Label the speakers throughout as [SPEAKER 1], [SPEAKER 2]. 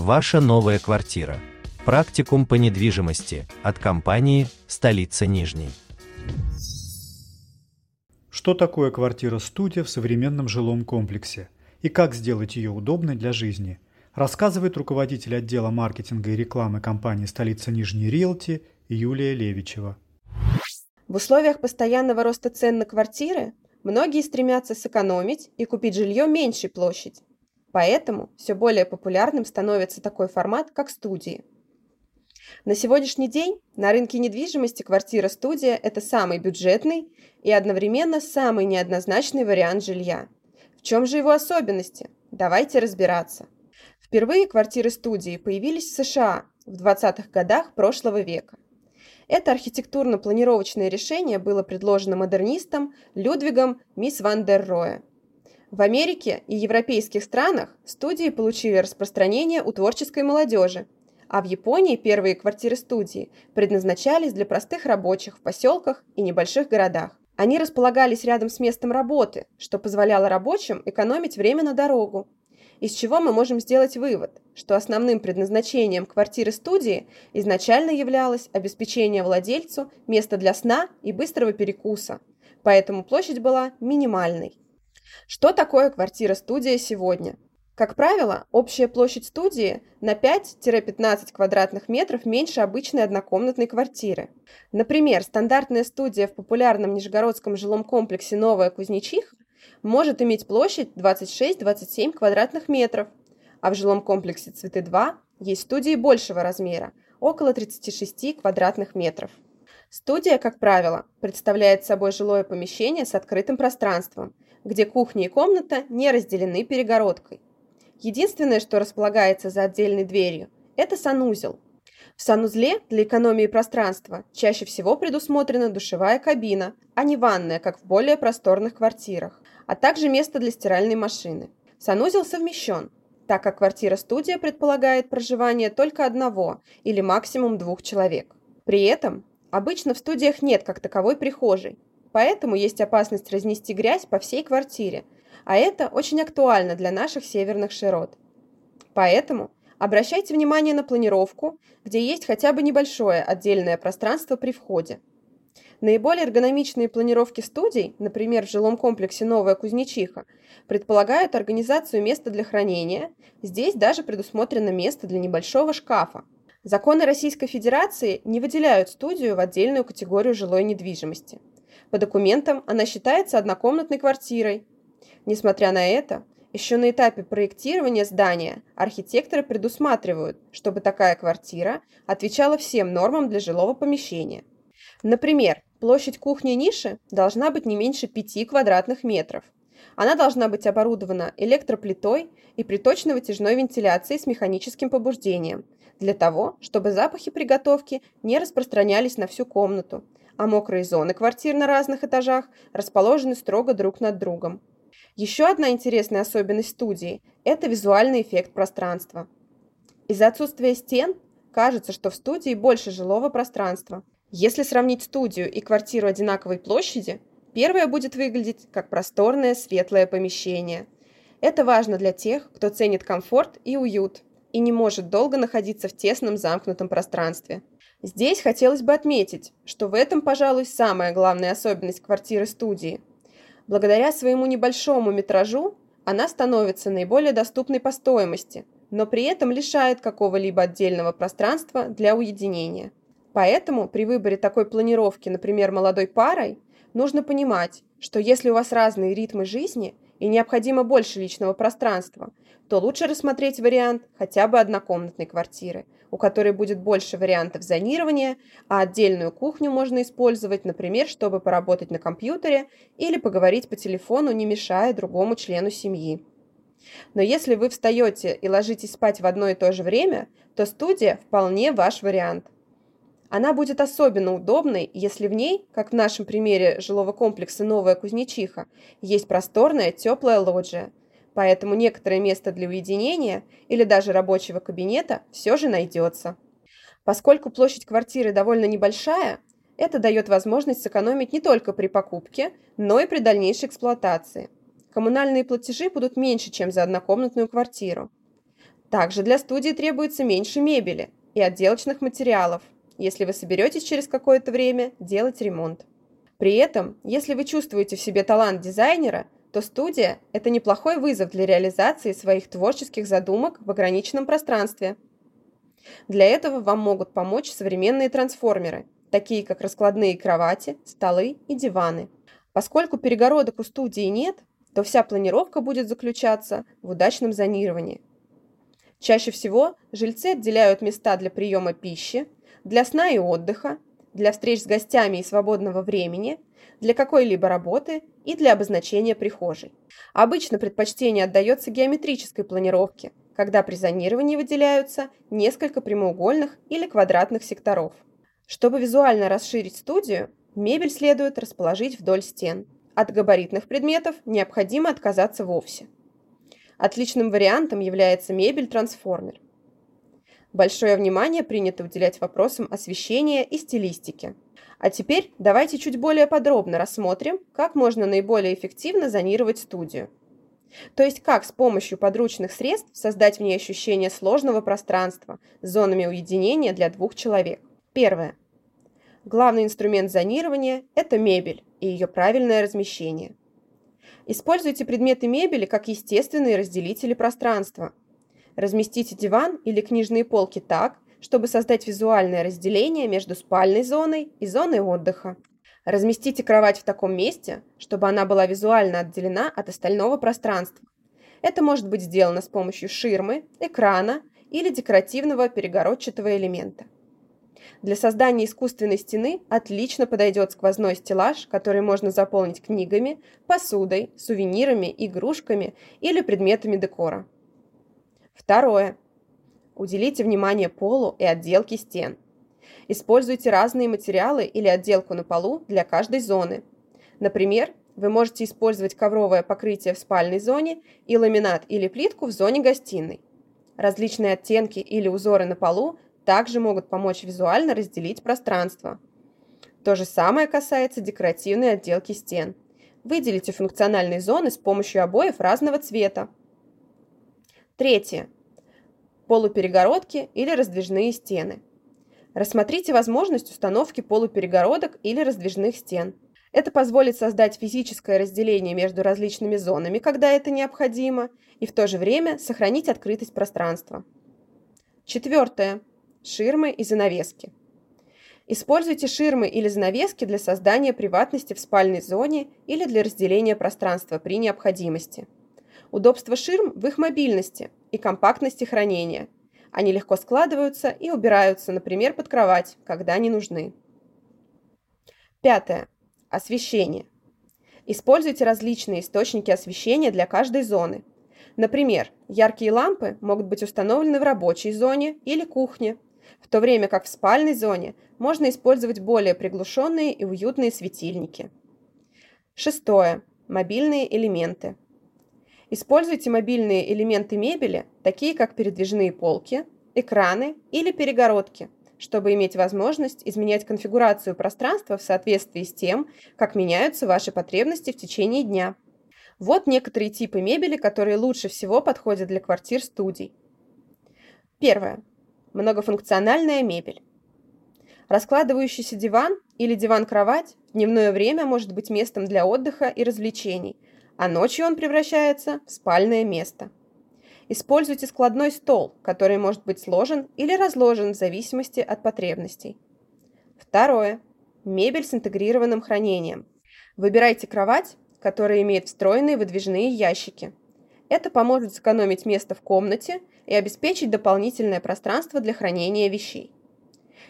[SPEAKER 1] Ваша новая квартира. Практикум по недвижимости от компании «Столица Нижней».
[SPEAKER 2] Что такое квартира-студия в современном жилом комплексе? И как сделать ее удобной для жизни? Рассказывает руководитель отдела маркетинга и рекламы компании «Столица Нижней Риэлти» Юлия Левичева.
[SPEAKER 3] В условиях постоянного роста цен на квартиры многие стремятся сэкономить и купить жилье меньшей площади. Поэтому все более популярным становится такой формат, как студии. На сегодняшний день на рынке недвижимости квартира-студия – это самый бюджетный и одновременно самый неоднозначный вариант жилья. В чем же его особенности? Давайте разбираться. Впервые квартиры-студии появились в США в 20-х годах прошлого века. Это архитектурно-планировочное решение было предложено модернистом Людвигом Мисс Ван дер Роя. В Америке и европейских странах студии получили распространение у творческой молодежи, а в Японии первые квартиры-студии предназначались для простых рабочих в поселках и небольших городах. Они располагались рядом с местом работы, что позволяло рабочим экономить время на дорогу. Из чего мы можем сделать вывод, что основным предназначением квартиры-студии изначально являлось обеспечение владельцу места для сна и быстрого перекуса, поэтому площадь была минимальной. Что такое квартира-студия сегодня? Как правило, общая площадь студии на 5-15 квадратных метров меньше обычной однокомнатной квартиры. Например, стандартная студия в популярном нижегородском жилом комплексе «Новая Кузнечиха» может иметь площадь 26-27 квадратных метров, а в жилом комплексе «Цветы-2» есть студии большего размера – около 36 квадратных метров. Студия, как правило, представляет собой жилое помещение с открытым пространством, где кухня и комната не разделены перегородкой. Единственное, что располагается за отдельной дверью, это санузел. В санузле для экономии пространства чаще всего предусмотрена душевая кабина, а не ванная, как в более просторных квартирах, а также место для стиральной машины. Санузел совмещен, так как квартира-студия предполагает проживание только одного или максимум двух человек. При этом обычно в студиях нет как таковой прихожей, поэтому есть опасность разнести грязь по всей квартире – а это очень актуально для наших северных широт. Поэтому обращайте внимание на планировку, где есть хотя бы небольшое отдельное пространство при входе. Наиболее эргономичные планировки студий, например, в жилом комплексе «Новая Кузнечиха», предполагают организацию места для хранения, здесь даже предусмотрено место для небольшого шкафа. Законы Российской Федерации не выделяют студию в отдельную категорию жилой недвижимости. По документам она считается однокомнатной квартирой, Несмотря на это, еще на этапе проектирования здания архитекторы предусматривают, чтобы такая квартира отвечала всем нормам для жилого помещения. Например, площадь кухни-ниши должна быть не меньше 5 квадратных метров. Она должна быть оборудована электроплитой и приточно-вытяжной вентиляцией с механическим побуждением, для того, чтобы запахи приготовки не распространялись на всю комнату, а мокрые зоны квартир на разных этажах расположены строго друг над другом. Еще одна интересная особенность студии – это визуальный эффект пространства. Из-за отсутствия стен кажется, что в студии больше жилого пространства. Если сравнить студию и квартиру одинаковой площади, первая будет выглядеть как просторное светлое помещение. Это важно для тех, кто ценит комфорт и уют и не может долго находиться в тесном замкнутом пространстве. Здесь хотелось бы отметить, что в этом, пожалуй, самая главная особенность квартиры-студии – Благодаря своему небольшому метражу она становится наиболее доступной по стоимости, но при этом лишает какого-либо отдельного пространства для уединения. Поэтому при выборе такой планировки, например, молодой парой, нужно понимать, что если у вас разные ритмы жизни и необходимо больше личного пространства, то лучше рассмотреть вариант хотя бы однокомнатной квартиры, у которой будет больше вариантов зонирования, а отдельную кухню можно использовать, например, чтобы поработать на компьютере или поговорить по телефону, не мешая другому члену семьи. Но если вы встаете и ложитесь спать в одно и то же время, то студия вполне ваш вариант. Она будет особенно удобной, если в ней, как в нашем примере жилого комплекса «Новая Кузнечиха», есть просторная теплая лоджия – поэтому некоторое место для уединения или даже рабочего кабинета все же найдется. Поскольку площадь квартиры довольно небольшая, это дает возможность сэкономить не только при покупке, но и при дальнейшей эксплуатации. Коммунальные платежи будут меньше, чем за однокомнатную квартиру. Также для студии требуется меньше мебели и отделочных материалов, если вы соберетесь через какое-то время делать ремонт. При этом, если вы чувствуете в себе талант дизайнера, то студия – это неплохой вызов для реализации своих творческих задумок в ограниченном пространстве. Для этого вам могут помочь современные трансформеры, такие как раскладные кровати, столы и диваны. Поскольку перегородок у студии нет, то вся планировка будет заключаться в удачном зонировании. Чаще всего жильцы отделяют места для приема пищи, для сна и отдыха, для встреч с гостями и свободного времени, для какой-либо работы и для обозначения прихожей. Обычно предпочтение отдается геометрической планировке, когда при зонировании выделяются несколько прямоугольных или квадратных секторов. Чтобы визуально расширить студию, мебель следует расположить вдоль стен. От габаритных предметов необходимо отказаться вовсе. Отличным вариантом является мебель-трансформер. Большое внимание принято уделять вопросам освещения и стилистики. А теперь давайте чуть более подробно рассмотрим, как можно наиболее эффективно зонировать студию. То есть как с помощью подручных средств создать в ней ощущение сложного пространства с зонами уединения для двух человек. Первое. Главный инструмент зонирования – это мебель и ее правильное размещение. Используйте предметы мебели как естественные разделители пространства. Разместите диван или книжные полки так, чтобы создать визуальное разделение между спальной зоной и зоной отдыха. Разместите кровать в таком месте, чтобы она была визуально отделена от остального пространства. Это может быть сделано с помощью ширмы, экрана или декоративного перегородчатого элемента. Для создания искусственной стены отлично подойдет сквозной стеллаж, который можно заполнить книгами, посудой, сувенирами, игрушками или предметами декора. Второе. Уделите внимание полу и отделке стен. Используйте разные материалы или отделку на полу для каждой зоны. Например, вы можете использовать ковровое покрытие в спальной зоне и ламинат или плитку в зоне гостиной. Различные оттенки или узоры на полу также могут помочь визуально разделить пространство. То же самое касается декоративной отделки стен. Выделите функциональные зоны с помощью обоев разного цвета. Третье. Полуперегородки или раздвижные стены. Рассмотрите возможность установки полуперегородок или раздвижных стен. Это позволит создать физическое разделение между различными зонами, когда это необходимо, и в то же время сохранить открытость пространства. Четвертое. Ширмы и занавески. Используйте ширмы или занавески для создания приватности в спальной зоне или для разделения пространства при необходимости. Удобство ширм в их мобильности и компактности хранения. Они легко складываются и убираются, например, под кровать, когда они нужны. Пятое. Освещение. Используйте различные источники освещения для каждой зоны. Например, яркие лампы могут быть установлены в рабочей зоне или кухне, в то время как в спальной зоне можно использовать более приглушенные и уютные светильники. Шестое. Мобильные элементы. Используйте мобильные элементы мебели, такие как передвижные полки, экраны или перегородки, чтобы иметь возможность изменять конфигурацию пространства в соответствии с тем, как меняются ваши потребности в течение дня. Вот некоторые типы мебели, которые лучше всего подходят для квартир-студий. Первое. Многофункциональная мебель. Раскладывающийся диван или диван-кровать в дневное время может быть местом для отдыха и развлечений, а ночью он превращается в спальное место. Используйте складной стол, который может быть сложен или разложен в зависимости от потребностей. Второе. Мебель с интегрированным хранением. Выбирайте кровать, которая имеет встроенные выдвижные ящики. Это поможет сэкономить место в комнате и обеспечить дополнительное пространство для хранения вещей.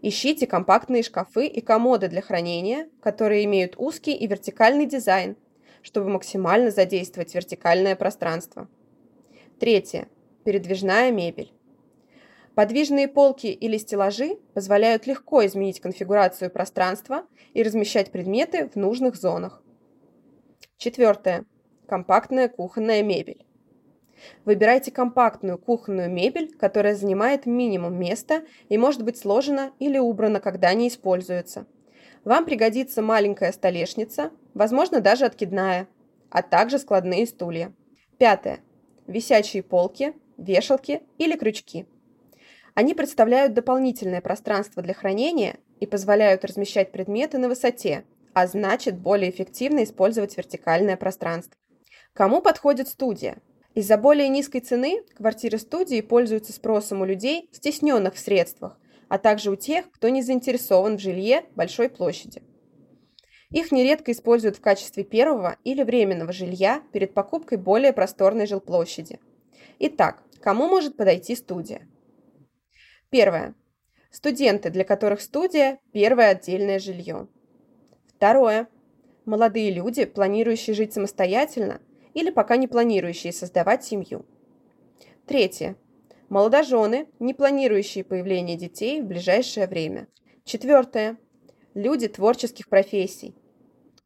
[SPEAKER 3] Ищите компактные шкафы и комоды для хранения, которые имеют узкий и вертикальный дизайн, чтобы максимально задействовать вертикальное пространство. Третье. Передвижная мебель. Подвижные полки или стеллажи позволяют легко изменить конфигурацию пространства и размещать предметы в нужных зонах. Четвертое. Компактная кухонная мебель. Выбирайте компактную кухонную мебель, которая занимает минимум места и может быть сложена или убрана, когда не используется. Вам пригодится маленькая столешница, возможно, даже откидная, а также складные стулья. Пятое. Висячие полки вешалки или крючки. Они представляют дополнительное пространство для хранения и позволяют размещать предметы на высоте, а значит более эффективно использовать вертикальное пространство. Кому подходит студия? Из-за более низкой цены квартиры студии пользуются спросом у людей, стесненных в средствах, а также у тех, кто не заинтересован в жилье большой площади. Их нередко используют в качестве первого или временного жилья перед покупкой более просторной жилплощади. Итак, кому может подойти студия? Первое. Студенты, для которых студия – первое отдельное жилье. Второе. Молодые люди, планирующие жить самостоятельно или пока не планирующие создавать семью. Третье. Молодожены, не планирующие появление детей в ближайшее время. Четвертое. Люди творческих профессий.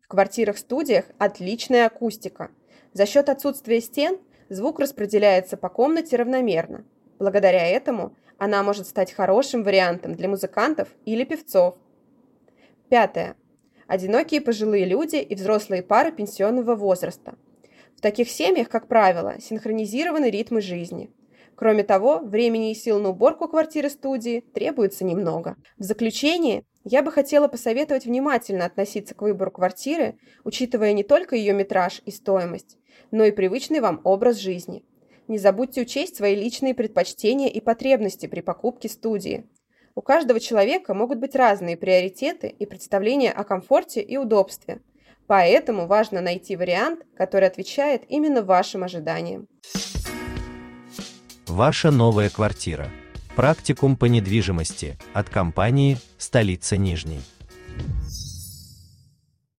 [SPEAKER 3] В квартирах-студиях отличная акустика. За счет отсутствия стен звук распределяется по комнате равномерно. Благодаря этому она может стать хорошим вариантом для музыкантов или певцов. Пятое. Одинокие пожилые люди и взрослые пары пенсионного возраста. В таких семьях, как правило, синхронизированы ритмы жизни. Кроме того, времени и сил на уборку квартиры-студии требуется немного. В заключение я бы хотела посоветовать внимательно относиться к выбору квартиры, учитывая не только ее метраж и стоимость, но и привычный вам образ жизни – не забудьте учесть свои личные предпочтения и потребности при покупке студии. У каждого человека могут быть разные приоритеты и представления о комфорте и удобстве. Поэтому важно найти вариант, который отвечает именно вашим ожиданиям.
[SPEAKER 1] Ваша новая квартира. Практикум по недвижимости от компании «Столица Нижней».